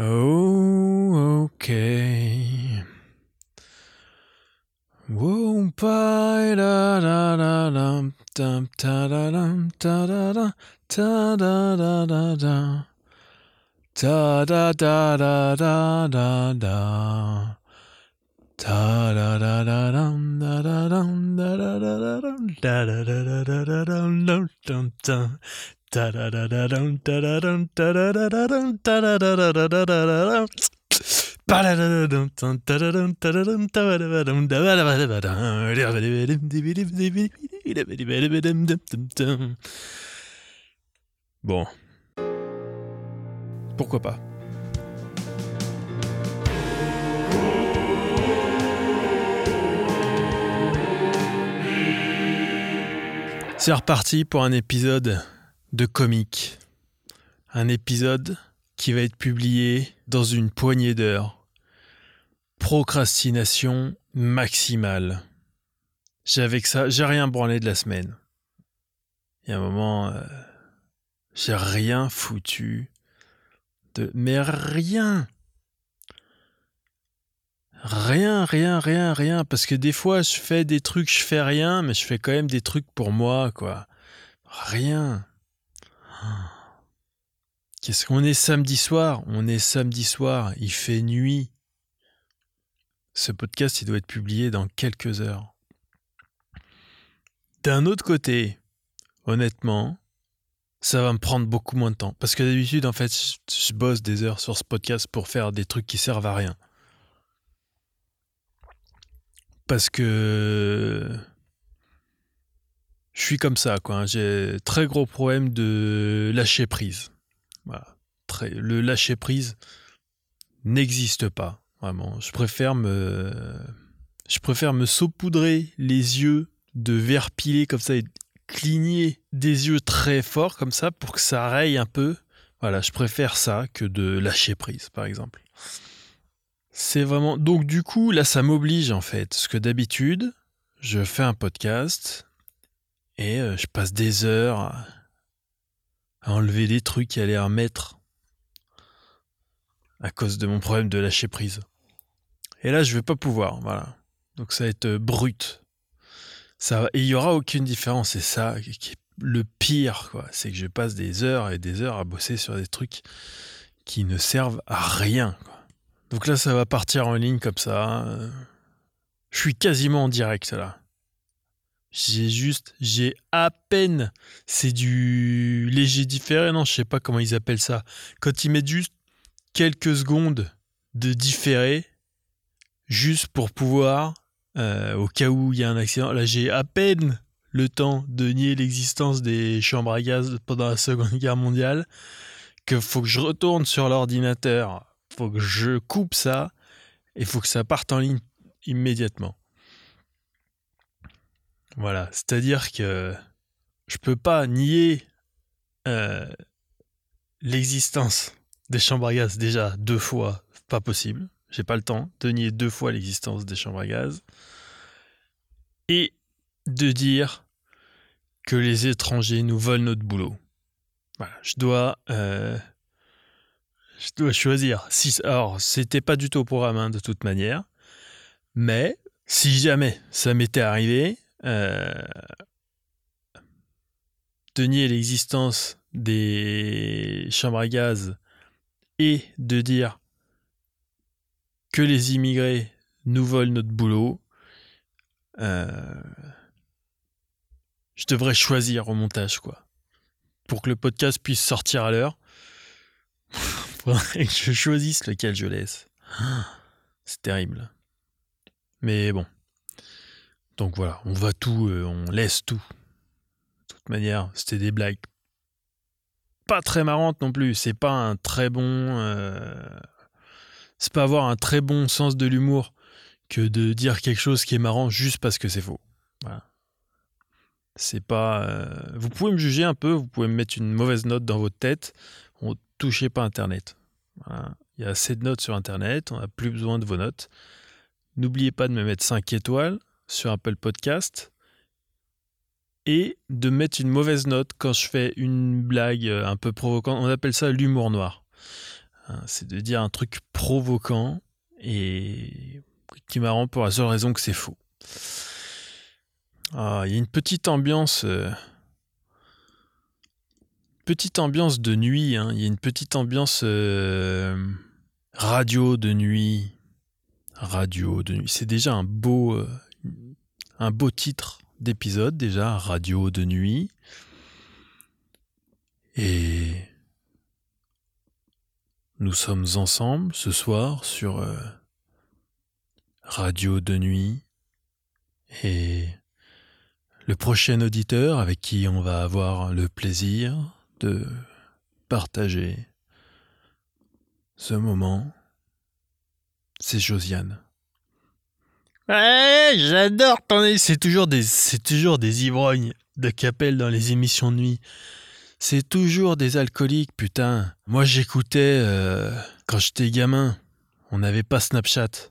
Oh, okay. Whoa, da da da da da da, da da da da. Da da da da da da da. Da da da da da da da da da da da da da da Bon. Pourquoi pas C'est reparti pour un épisode de comique. Un épisode qui va être publié dans une poignée d'heures. Procrastination maximale. J'ai avec ça, j'ai rien branlé de la semaine. Il y a un moment, euh, j'ai rien foutu de, mais rien. Rien, rien, rien, rien. Parce que des fois, je fais des trucs, je fais rien, mais je fais quand même des trucs pour moi, quoi. Rien. Qu'est-ce qu'on est samedi soir? On est samedi soir, il fait nuit. Ce podcast, il doit être publié dans quelques heures. D'un autre côté, honnêtement, ça va me prendre beaucoup moins de temps. Parce que d'habitude, en fait, je, bosse des heures sur ce podcast pour faire des trucs qui servent à rien. Parce que je suis comme ça, quoi. J'ai très gros problème de lâcher prise. Le lâcher prise n'existe pas, vraiment. Je préfère me, je préfère me saupoudrer les yeux de verre pilé comme ça et cligner des yeux très forts comme ça pour que ça raye un peu. Voilà, je préfère ça que de lâcher prise, par exemple. C'est vraiment. Donc, du coup, là, ça m'oblige en fait. Parce que d'habitude, je fais un podcast et euh, je passe des heures à, enlever des trucs et à les remettre à cause de mon problème de lâcher prise. Et là, je vais pas pouvoir. Voilà. Donc, ça va être euh, brut. Ça il y aura aucune différence. C'est ça qui est le pire, quoi. C'est que je passe des heures et des heures à bosser sur des trucs qui ne servent à rien. Donc là, ça va partir en ligne comme ça. Je suis quasiment en direct là. J'ai juste, j'ai à peine, c'est du léger différé, non, je sais pas comment ils appellent ça. Quand ils mettent juste quelques secondes de différé, juste pour pouvoir, euh, au cas où il y a un accident, là j'ai à peine le temps de nier l'existence des chambres à gaz pendant la Seconde Guerre mondiale, que faut que je retourne sur l'ordinateur faut que je coupe ça et faut que ça parte en ligne immédiatement. Voilà, c'est-à-dire que je peux pas nier euh, l'existence des chambres à gaz déjà deux fois, pas possible. J'ai pas le temps de nier deux fois l'existence des chambres à gaz et de dire que les étrangers nous volent notre boulot. Voilà, je dois euh, je dois choisir. Si, alors, c'était pas du tout au programme hein, de toute manière, mais si jamais ça m'était arrivé, de nier l'existence des chambres à gaz et de dire que les immigrés nous volent notre boulot, euh, je devrais choisir au montage, quoi. Pour que le podcast puisse sortir à l'heure. Faudrait que je choisisse lequel je laisse. C'est terrible. Mais bon. Donc voilà, on va tout, euh, on laisse tout. De toute manière, c'était des blagues pas très marrantes non plus. C'est pas un très bon. Euh, c'est pas avoir un très bon sens de l'humour que de dire quelque chose qui est marrant juste parce que c'est faux. C'est pas. euh, Vous pouvez me juger un peu, vous pouvez me mettre une mauvaise note dans votre tête. On touchez pas Internet. Il y a assez de notes sur Internet, on n'a plus besoin de vos notes. N'oubliez pas de me mettre 5 étoiles sur Apple Podcast et de mettre une mauvaise note quand je fais une blague euh, un peu provocante. On appelle ça l'humour noir. Hein, c'est de dire un truc provoquant et qui marrant pour la seule raison que c'est faux. Ah, il y a une petite ambiance. Euh, petite ambiance de nuit. Hein. Il y a une petite ambiance euh, radio de nuit. Radio de nuit. C'est déjà un beau, euh, un beau titre d'épisode, déjà. Radio de nuit. Et nous sommes ensemble ce soir sur Radio de nuit. Et le prochain auditeur avec qui on va avoir le plaisir de partager ce moment, c'est Josiane. Ouais, j'adore ton c'est toujours des c'est toujours des ivrognes de Capelle dans les émissions de nuit. C'est toujours des alcooliques, putain. Moi j'écoutais euh, quand j'étais gamin. On n'avait pas Snapchat.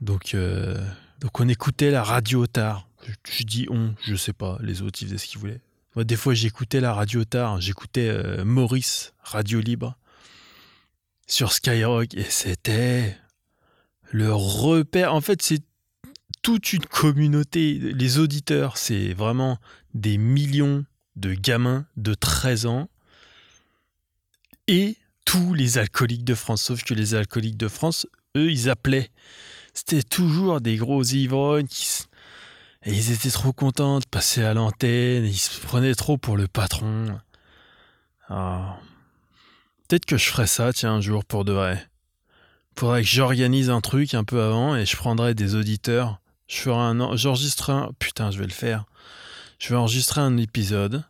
Donc euh, donc on écoutait la radio tard. Je, dis on, je sais pas, les autres ils faisaient ce qu'ils voulaient. Moi, des fois, j'écoutais la radio tard, j'écoutais euh, Maurice, Radio Libre, sur Skyrock, et c'était le repère. En fait, c'est toute une communauté. Les auditeurs, c'est vraiment des millions de gamins de 13 ans et tous les alcooliques de France. Sauf que les alcooliques de France, eux, ils appelaient. C'était toujours des gros ivrognes et ils étaient trop contents de passer à l'antenne, ils se prenaient trop pour le patron. Ah. Peut-être que je ferai ça, tiens, un jour pour de vrai. Faudrait que j'organise un truc un peu avant et je prendrai des auditeurs. Je ferai un, j'enregistrerai un, putain, je vais le faire. Je vais enregistrer un épisode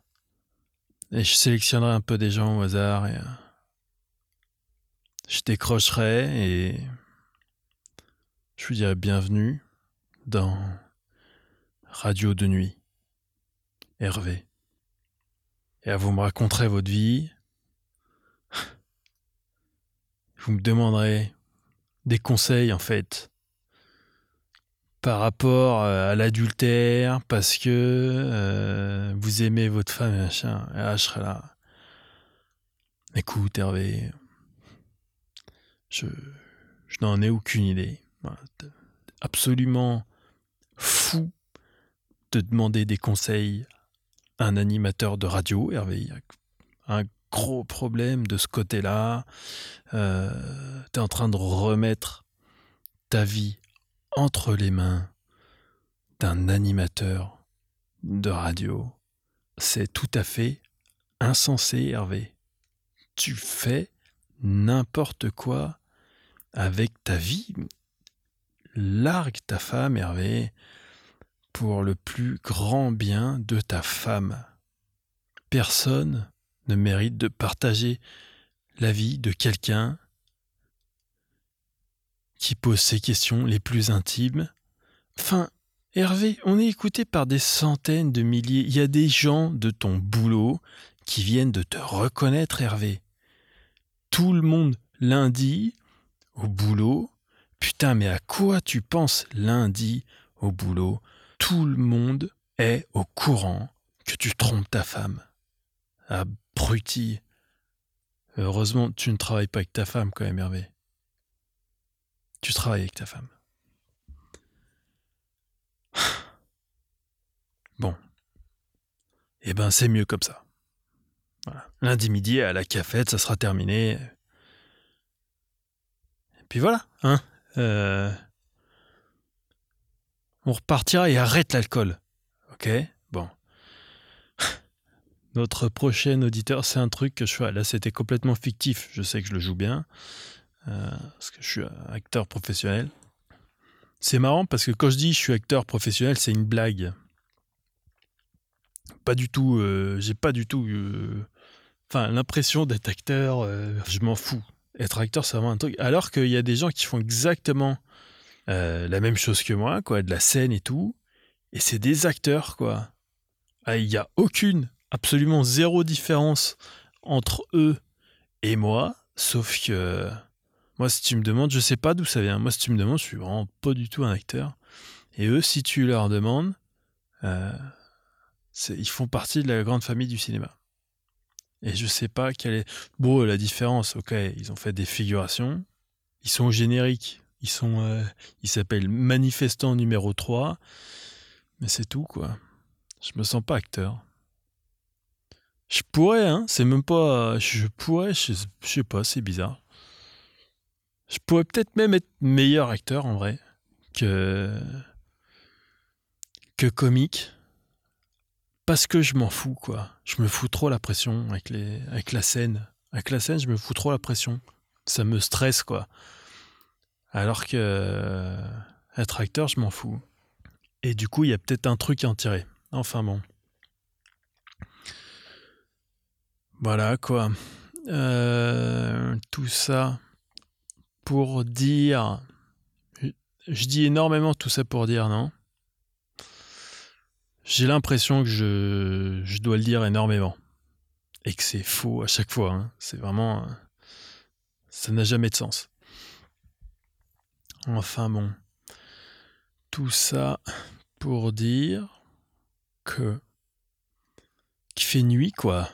et je sélectionnerai un peu des gens au hasard et euh, je décrocherai et je vous dirai bienvenue dans Radio de nuit. Hervé. Et vous me raconterez votre vie. Vous me demanderez des conseils en fait par rapport euh, à l'adultère parce que euh, vous aimez votre femme et machin. Et là, je serai là. Écoute Hervé, je, je n'en ai aucune idée. Absolument fou de demander des conseils à un animateur de radio, Hervé. Gros problème de ce côté-là. Euh, tu es en train de remettre ta vie entre les mains d'un animateur de radio. C'est tout à fait insensé, Hervé. Tu fais n'importe quoi avec ta vie. Largue ta femme, Hervé pour le plus grand bien de ta femme. Personne ne mérite de partager la vie de quelqu'un qui pose ses questions les plus intimes. Enfin, Hervé, on est écouté par des centaines de milliers. Il y a des gens de ton boulot qui viennent de te reconnaître, Hervé. Tout le monde lundi au boulot. Putain, mais à quoi tu penses lundi au boulot? Tout le monde est au courant que tu trompes ta femme. Heureusement, tu ne travailles pas avec ta femme quand même, Hervé. Tu travailles avec ta femme. Bon. Eh ben, c'est mieux comme ça. Lundi midi, à la cafette, ça sera terminé. Et puis voilà, hein. Euh, on repartira et arrête l'alcool. Ok? Bon. Notre prochain auditeur, c'est un truc que je fais. Là, c'était complètement fictif. Je sais que je le joue bien. Euh, parce que je suis acteur professionnel. C'est marrant parce que quand je dis je suis acteur professionnel, c'est une blague. Pas du tout. Euh, j'ai pas du tout. Euh, enfin, l'impression d'être acteur, je m'en fous. Être acteur, c'est vraiment un truc. Alors qu'il y a des gens qui font exactement la même chose que moi, quoi, de la scène et tout. Et c'est des acteurs, quoi. Ah, il n'y a aucune, absolument zéro différence entre eux et moi, sauf que moi, si tu me demandes, je sais pas d'où ça vient. Moi, si tu me demandes, je suis vraiment pas du tout un acteur. Et eux, si tu leur demandes, euh, ils font partie de la grande famille du cinéma. Et je sais pas quelle est. Bon, la différence, ok, ils ont fait des figurations. Ils sont génériques. Ils sont. Euh, ils s'appellent Manifestant numéro 3. Mais c'est tout, quoi. Je me sens pas acteur. Je pourrais, hein. C'est même pas. Je pourrais, je, sais pas, c'est bizarre. Je pourrais peut-être même être meilleur acteur en vrai que. que comique parce que je m'en fous, quoi. Je me fous trop la pression avec, les, avec la scène. Avec la scène, je me fous trop la pression. Ça me stresse, quoi. Alors que être acteur, je m'en fous. Et du coup, il y a peut-être un truc à en tirer. Enfin bon. Voilà, quoi. Euh, tout ça pour dire... Je dis énormément tout ça pour dire, non? J'ai l'impression que je, dois le dire énormément. Et que c'est faux à chaque fois. Hein. C'est vraiment. Ça n'a jamais de sens. Enfin bon. Tout ça pour dire que. qu'il fait nuit, quoi.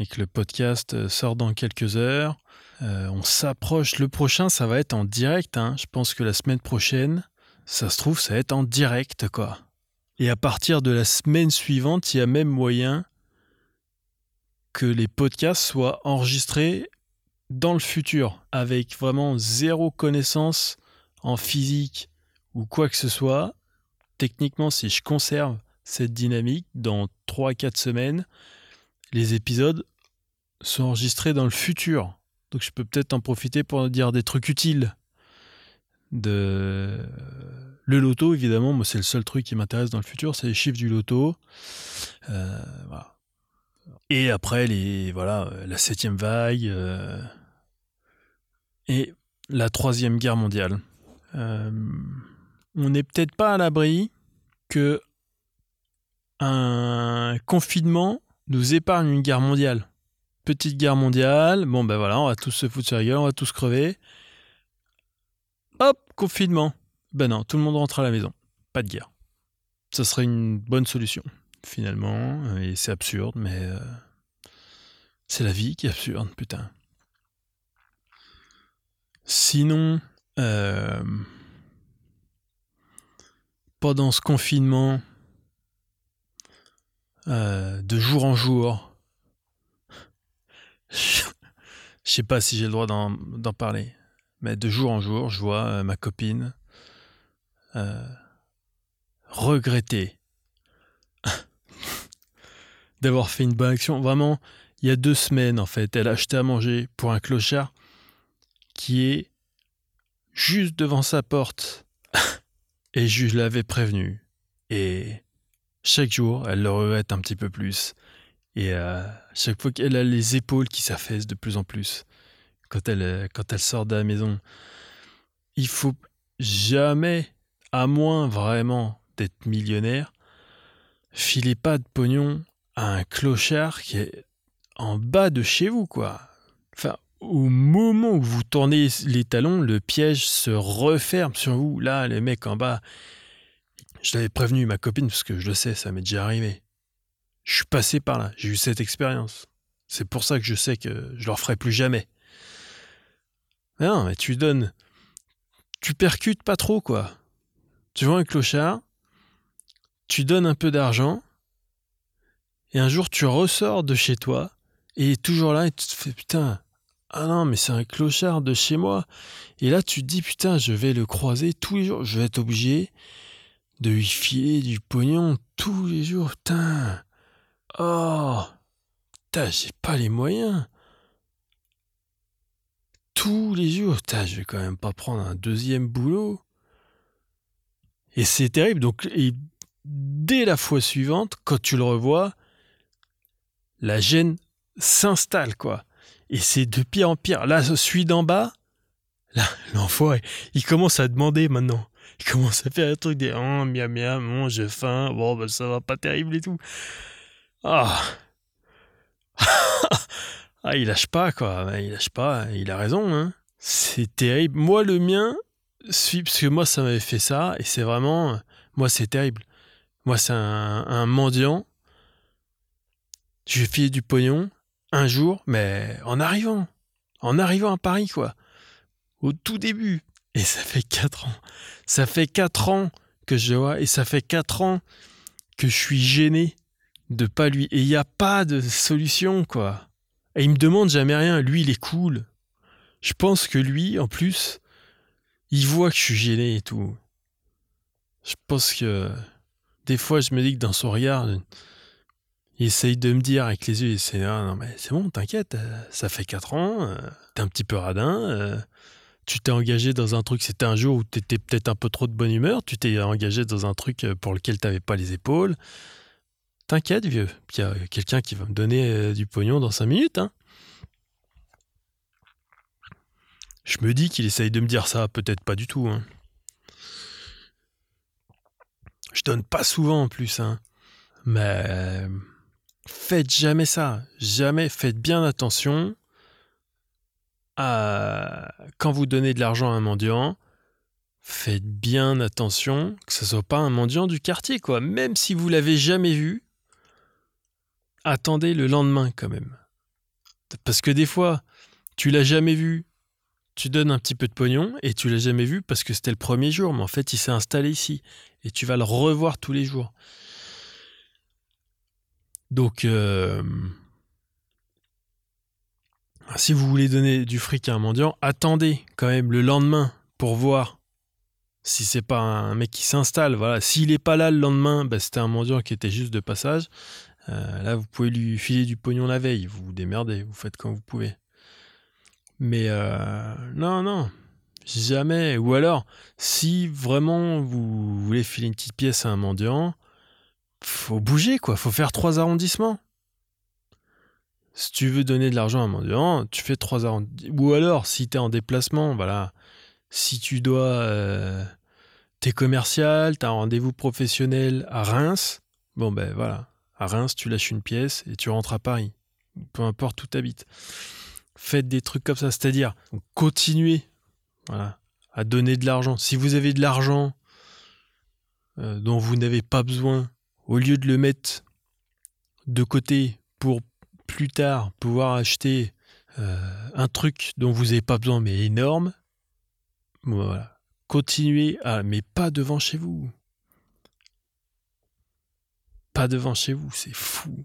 Et que le podcast sort dans quelques heures. Euh, on s'approche. Le prochain, ça va être en direct. Hein. Je pense que la semaine prochaine, ça se trouve, ça va être en direct, quoi. Et à partir de la semaine suivante, il y a même moyen que les podcasts soient enregistrés dans le futur, avec vraiment zéro connaissance en physique ou quoi que ce soit. Techniquement, si je conserve cette dynamique, dans 3-4 semaines, les épisodes sont enregistrés dans le futur. Donc je peux peut-être en profiter pour dire des trucs utiles de le loto, évidemment, moi c'est le seul truc qui m'intéresse dans le futur, c'est les chiffres du loto. Euh, et après, les, voilà, la septième vague euh, et la troisième guerre mondiale. Euh, on n'est peut-être pas à l'abri que un confinement nous épargne une guerre mondiale. Petite guerre mondiale, bon ben voilà, on va tous se foutre sur la gueule, on va tous crever. Hop, confinement. Ben non, tout le monde rentre à la maison. Pas de guerre. Ça serait une bonne solution, finalement. Et c'est absurde, mais euh, c'est la vie qui est absurde, putain. Sinon, euh, pendant ce confinement, euh, de jour en jour, je sais pas si j'ai le droit d'en parler, mais de jour en jour, je vois ma copine euh, regretter d'avoir fait une bonne action. Vraiment, il y a deux semaines, en fait, elle a acheté à manger pour un clochard qui est juste devant sa porte. Et je l'avais prévenu. Chaque jour, elle le regrette un petit peu plus. Et euh, chaque fois qu'elle a les épaules qui s'affaissent de plus en plus quand elle, elle sort de la maison, il faut jamais à moins vraiment d'être millionnaire, filez pas de pognon à un clochard qui est en bas de chez vous, quoi. Enfin, au moment où vous tournez les talons, le piège se referme sur vous. Là, les mecs en bas, je l'avais prévenu ma copine parce que je le sais, ça m'est déjà arrivé. Je suis passé par là, j'ai eu cette expérience. C'est pour ça que je sais que je leur ferai plus jamais. non, mais tu donnes. Tu percutes pas trop, quoi tu vois un clochard, tu donnes un peu d'argent, et un jour tu ressors de chez toi, et toujours là, et tu te fais putain, ah non, mais c'est un clochard de chez moi. Et là tu te dis putain, je vais le croiser tous les jours, je vais être obligé de lui filer du pognon tous les jours, putain. Oh, putain, j'ai pas les moyens. Tous les jours, putain, je vais quand même pas prendre un deuxième boulot. Et c'est terrible. Donc, dès la fois suivante, quand tu le revois, la gêne s'installe, quoi. Et c'est de pire en pire. Là, celui d'en bas, là, l'enfoiré, il commence à demander maintenant. Il commence à faire un truc des oh, miam miam, bon, j'ai faim, bon, ben, ça va pas terrible et tout. Ah! ah, il lâche pas, quoi. Il lâche pas, il a raison, hein. C'est terrible. Moi, le mien, parce que moi, ça m'avait fait ça, et c'est vraiment. Moi, c'est terrible. Moi, c'est un, mendiant. Je lui ai filé du pognon un jour, mais en arrivant. En arrivant à Paris, quoi. Au tout début. Et ça fait quatre ans. Ça fait quatre ans que je vois, et ça fait quatre ans que je suis gêné de pas lui. Et il n'y a pas de solution, quoi. Et il me demande jamais rien. Lui, il est cool. Je pense que lui, en plus, il voit que je suis gêné et tout. Je pense que des fois, je me dis que dans son regard, il essaye de me dire avec les yeux, c'est ah, non mais c'est bon, t'inquiète, euh, ça fait 4 ans, euh, t'es un petit peu radin, euh, tu t'es engagé dans un truc, c'était un jour où t'étais peut-être un peu trop de bonne humeur, tu t'es engagé dans un truc pour lequel t'avais pas les épaules. T'inquiète, vieux, il y a quelqu'un qui va me donner du pognon dans 5 minutes. Hein. Je me dis qu'il essaye de me dire ça, peut-être pas du tout. Hein. Je donne pas souvent en plus, hein. Mais faites jamais ça. Jamais. Faites bien attention quand vous donnez de l'argent à un mendiant. Faites bien attention que ce soit pas un mendiant du quartier, quoi. Même si vous l'avez jamais vu, attendez le lendemain quand même. Parce que des fois, tu l'as jamais vu, tu donnes un petit peu de pognon et tu l'as jamais vu parce que c'était le premier jour, mais en fait il s'est installé ici et tu vas le revoir tous les jours. Donc, euh, si vous voulez donner du fric à un mendiant, attendez quand même le lendemain pour voir si c'est pas un mec qui s'installe. Voilà, s'il est pas là le lendemain, bah, c'était un mendiant qui était juste de passage. Euh, là, vous pouvez lui filer du pognon la veille. Vous vous démerdez, vous faites quand vous pouvez. Mais euh, non, non, jamais. Ou alors, si vraiment vous voulez filer une petite pièce à un mendiant, faut bouger, quoi. Faut faire trois arrondissements. Si tu veux donner de l'argent à un mendiant, tu fais trois arrondissements. Ou alors, si tu es en déplacement, voilà. Si tu dois. Euh, t'es commercial, t'as un rendez-vous professionnel à Reims, bon ben voilà. À Reims, tu lâches une pièce et tu rentres à Paris. Peu importe où tu habites faites des trucs comme ça, c'est-à-dire continuez à donner de l'argent. Si vous avez de l'argent euh, dont vous n'avez pas besoin, au lieu de le mettre de côté pour plus tard pouvoir acheter euh, un truc dont vous n'avez pas besoin mais énorme, voilà. Continuez à, mais pas devant chez vous. Pas devant chez vous, c'est fou.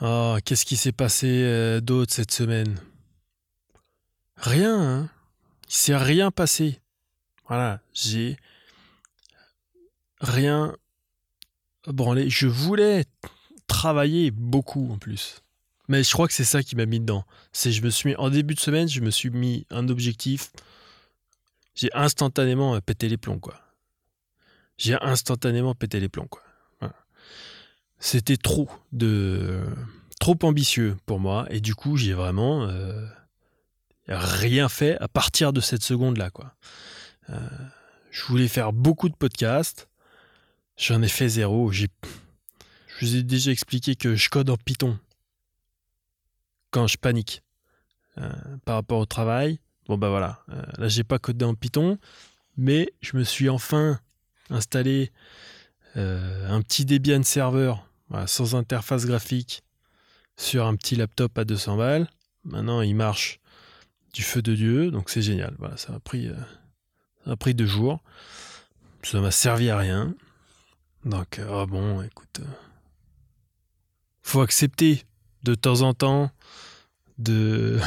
Oh, qu'est-ce qui s'est passé euh, d'autre cette semaine? Rien, hein Il s'est rien passé. Voilà, j'ai rien branlé. Je voulais travailler beaucoup en plus. Mais je crois que c'est ça qui m'a mis dedans. C'est je me suis mis, en début de semaine, je me suis mis un objectif. J'ai instantanément pété les plombs, quoi. J'ai instantanément pété les plombs, quoi. C'était trop de trop ambitieux pour moi et du coup j'ai vraiment euh, rien fait à partir de cette seconde là quoi. Euh, je voulais faire beaucoup de podcasts, j'en ai fait zéro. J'ai, je vous ai déjà expliqué que je code en Python quand je panique euh, par rapport au travail. Bon bah voilà, là j'ai pas codé en Python, mais je me suis enfin installé un petit Debian serveur sans interface graphique sur un petit laptop à 200 balles. Maintenant, il marche du feu de Dieu, donc c'est génial. Voilà, ça a pris, euh, pris deux jours. Ça m'a servi à rien. Donc, euh, oh bon, écoute, euh, faut accepter de temps en temps de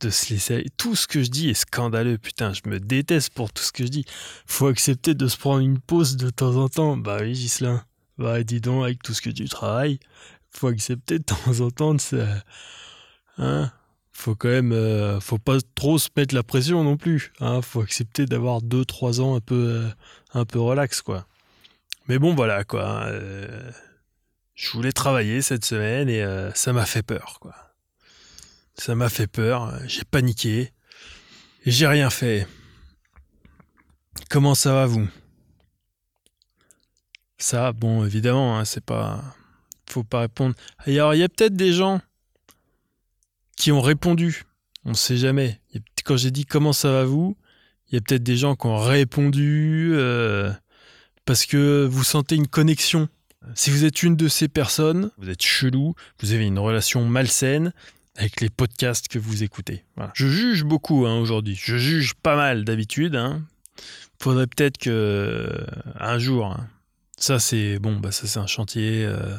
de se laisser. Tout ce que je dis est scandaleux, putain. Je me déteste pour tout ce que je dis. Faut accepter de se prendre une pause de temps en temps. Bah oui, Gislain. Bah, dis donc, avec tout ce que tu travailles, faut accepter de temps en temps de ça. Hein faut quand même, euh, faut pas trop se mettre la pression non plus. Hein faut accepter d'avoir 2-3 ans un peu, euh, un peu relax, quoi. Mais bon, voilà, quoi. Hein, euh, je voulais travailler cette semaine et ça m'a fait peur, quoi. Ça m'a fait peur, j'ai paniqué et j'ai rien fait. Comment ça va, vous? Ça, bon, évidemment, hein, c'est pas. Faut pas répondre. Alors, il y a peut-être des gens qui ont répondu. On sait jamais. Quand j'ai dit comment ça va vous, il y a peut-être des gens qui ont répondu euh, parce que vous sentez une connexion Si vous êtes une de ces personnes, vous êtes chelou, vous avez une relation malsaine avec les podcasts que vous écoutez. Je juge beaucoup hein, aujourd'hui. Je juge pas mal d'habitude. Hein. Faudrait peut-être que un jour, hein. ça c'est bon, bah ça c'est un chantier. Euh,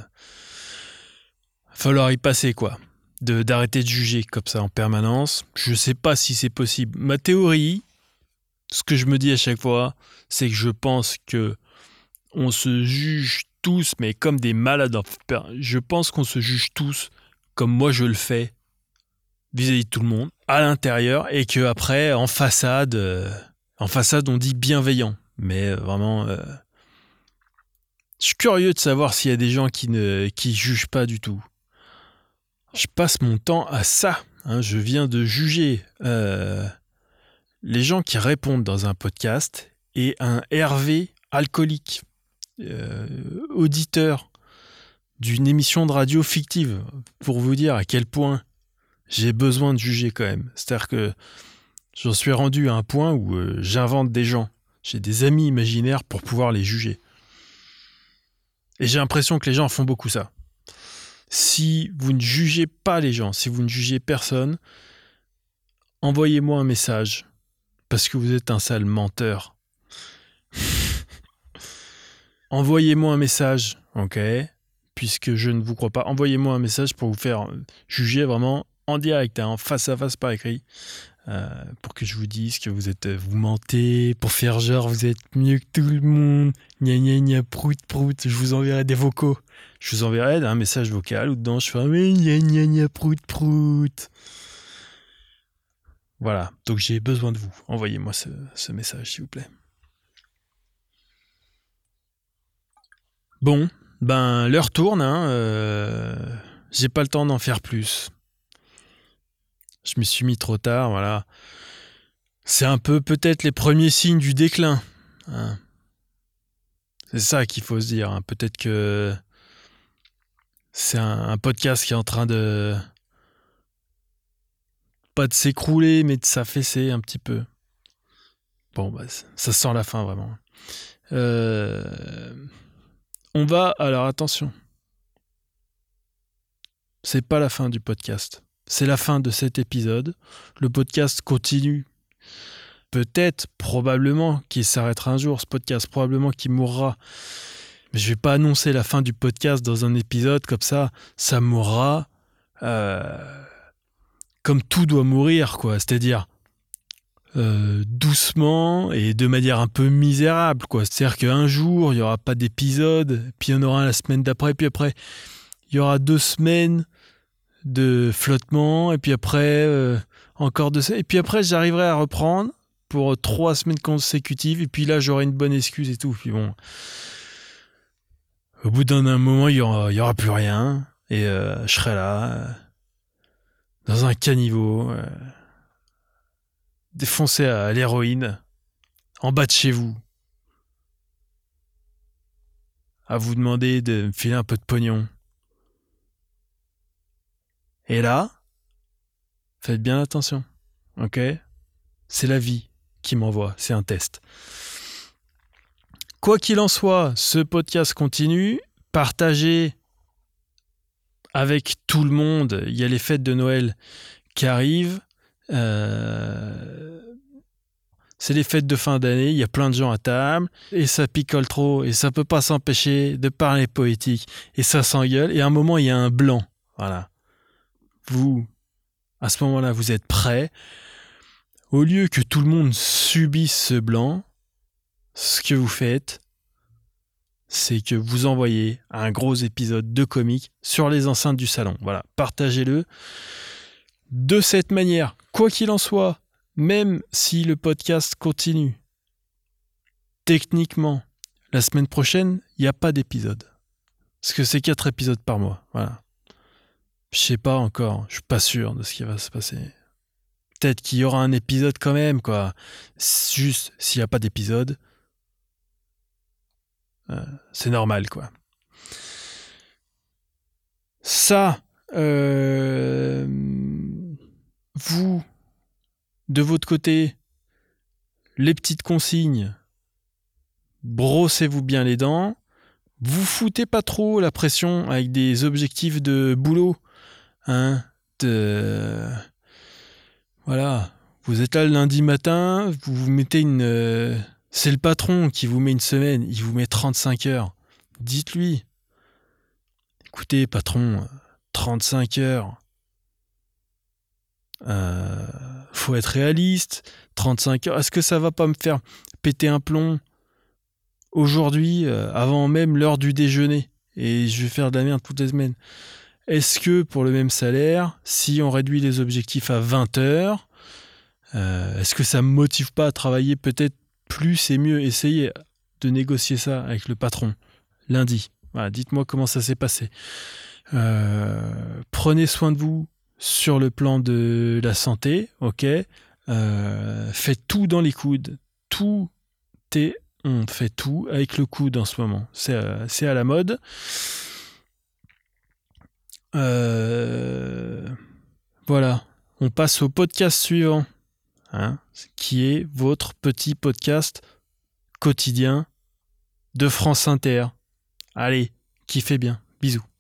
falloir y passer quoi. De d'arrêter de juger comme ça en permanence. Je sais pas si c'est possible. Ma théorie, ce que je me dis à chaque fois, c'est que je pense que on se juge tous, mais comme des malades. Je pense qu'on se juge tous comme moi je le fais vis-à-vis de tout le monde à l'intérieur et que après en façade euh, en façade on dit bienveillant mais euh, vraiment euh, je suis curieux de savoir s'il y a des gens qui ne qui jugent pas du tout je passe mon temps à ça hein. je viens de juger les gens qui répondent dans un podcast et un Hervé alcoolique auditeur d'une émission de radio fictive pour vous dire à quel point j'ai besoin de juger quand même. C'est-à-dire que j'en suis rendu à un point où euh, j'invente des gens. J'ai des amis imaginaires pour pouvoir les juger. Et j'ai l'impression que les gens font beaucoup ça. Si vous ne jugez pas les gens, si vous ne jugez personne, envoyez-moi un message. Parce que vous êtes un sale menteur. Envoyez-moi un message, ok? Puisque je ne vous crois pas. Envoyez-moi un message pour vous faire juger vraiment en direct, hein, face à face par écrit, euh, pour que je vous dise que vous êtes, vous mentez, pour faire genre vous êtes mieux que tout le monde, gna gna gna prout prout, je vous enverrai des vocaux, je vous enverrai un message vocal ou dedans je ferai mais gna gna gna prout prout. Voilà, donc j'ai besoin de vous. Envoyez-moi ce, message s'il vous plaît. Bon, ben l'heure tourne, hein, euh, j'ai pas le temps d'en faire plus je me suis mis trop tard, voilà. C'est un peu peut-être les premiers signes du déclin. Hein. C'est ça qu'il faut se dire. Hein. Peut-être que c'est un, podcast qui est en train de pas de s'écrouler, mais de s'affaisser un petit peu. Bon, bah, ça sent la fin vraiment. Euh, on va, alors attention, c'est pas la fin du podcast. C'est la fin de cet épisode. Le podcast continue. Peut-être, probablement, qu'il s'arrêtera un jour, ce podcast, probablement qu'il mourra. Mais je vais pas annoncer la fin du podcast dans un épisode comme ça. Ça mourra euh, comme tout doit mourir, quoi. C'est-à-dire euh, doucement et de manière un peu misérable, quoi. C'est-à-dire qu'un jour, il n'y aura pas d'épisode, puis il y en aura la semaine d'après, puis après, il y aura deux semaines de flottement, et puis après, euh, encore de ça. Et puis après, j'arriverai à reprendre pour trois semaines consécutives, et puis là, j'aurai une bonne excuse et tout. Puis bon, au bout d'un moment, il y aura, plus rien, et euh, je serai là, dans un caniveau, défoncé à l'héroïne, en bas de chez vous. À vous demander de me filer un peu de pognon. Et là, faites bien attention. Ok? C'est la vie qui m'envoie, c'est un test. Quoi qu'il en soit, ce podcast continue. Partagez avec tout le monde. Il y a les fêtes de Noël qui arrivent. Euh, c'est les fêtes de fin d'année, il y a plein de gens à table, et ça picole trop, et ça peut pas s'empêcher de parler poétique, et ça s'engueule, et à un moment, il y a un blanc. Voilà vous, à ce moment-là, vous êtes prêt, au lieu que tout le monde subisse ce blanc, ce que vous faites, c'est que vous envoyez un gros épisode de comique sur les enceintes du salon. Voilà, partagez-le. De cette manière, quoi qu'il en soit, même si le podcast continue, techniquement, la semaine prochaine, il n'y a pas d'épisode. Parce que c'est quatre épisodes par mois. Voilà. Je sais pas encore, je suis pas sûr de ce qui va se passer. Peut-être qu'il y aura un épisode quand même, quoi. Juste s'il n'y a pas d'épisode, euh, c'est normal, quoi. Ça, euh, vous, de votre côté, les petites consignes, brossez-vous bien les dents, vous foutez pas trop la pression avec des objectifs de boulot. Hein, de... Voilà. Vous êtes là le lundi matin, vous vous mettez une. C'est le patron qui vous met une semaine, il vous met 35 heures. Dites-lui. Écoutez, patron, 35 heures. Euh, faut être réaliste. 35 heures. Est-ce que ça va pas me faire péter un plomb aujourd'hui, euh, avant même l'heure du déjeuner? Et je vais faire de la merde toutes les semaines. Est-ce que pour le même salaire, si on réduit les objectifs à 20 heures, euh, est-ce que ça me motive pas à travailler peut-être plus et mieux? Essayez de négocier ça avec le patron lundi. dites-moi comment ça s'est passé. prenez soin de vous, sur le plan de la santé, ok. Euh, faites tout dans les coudes. Tout est. On fait tout avec le coude en ce moment. C'est euh, à la mode. Euh, voilà. On passe au podcast suivant, hein, qui est votre petit podcast quotidien de France Inter. Allez, kiffez bien. Bisous.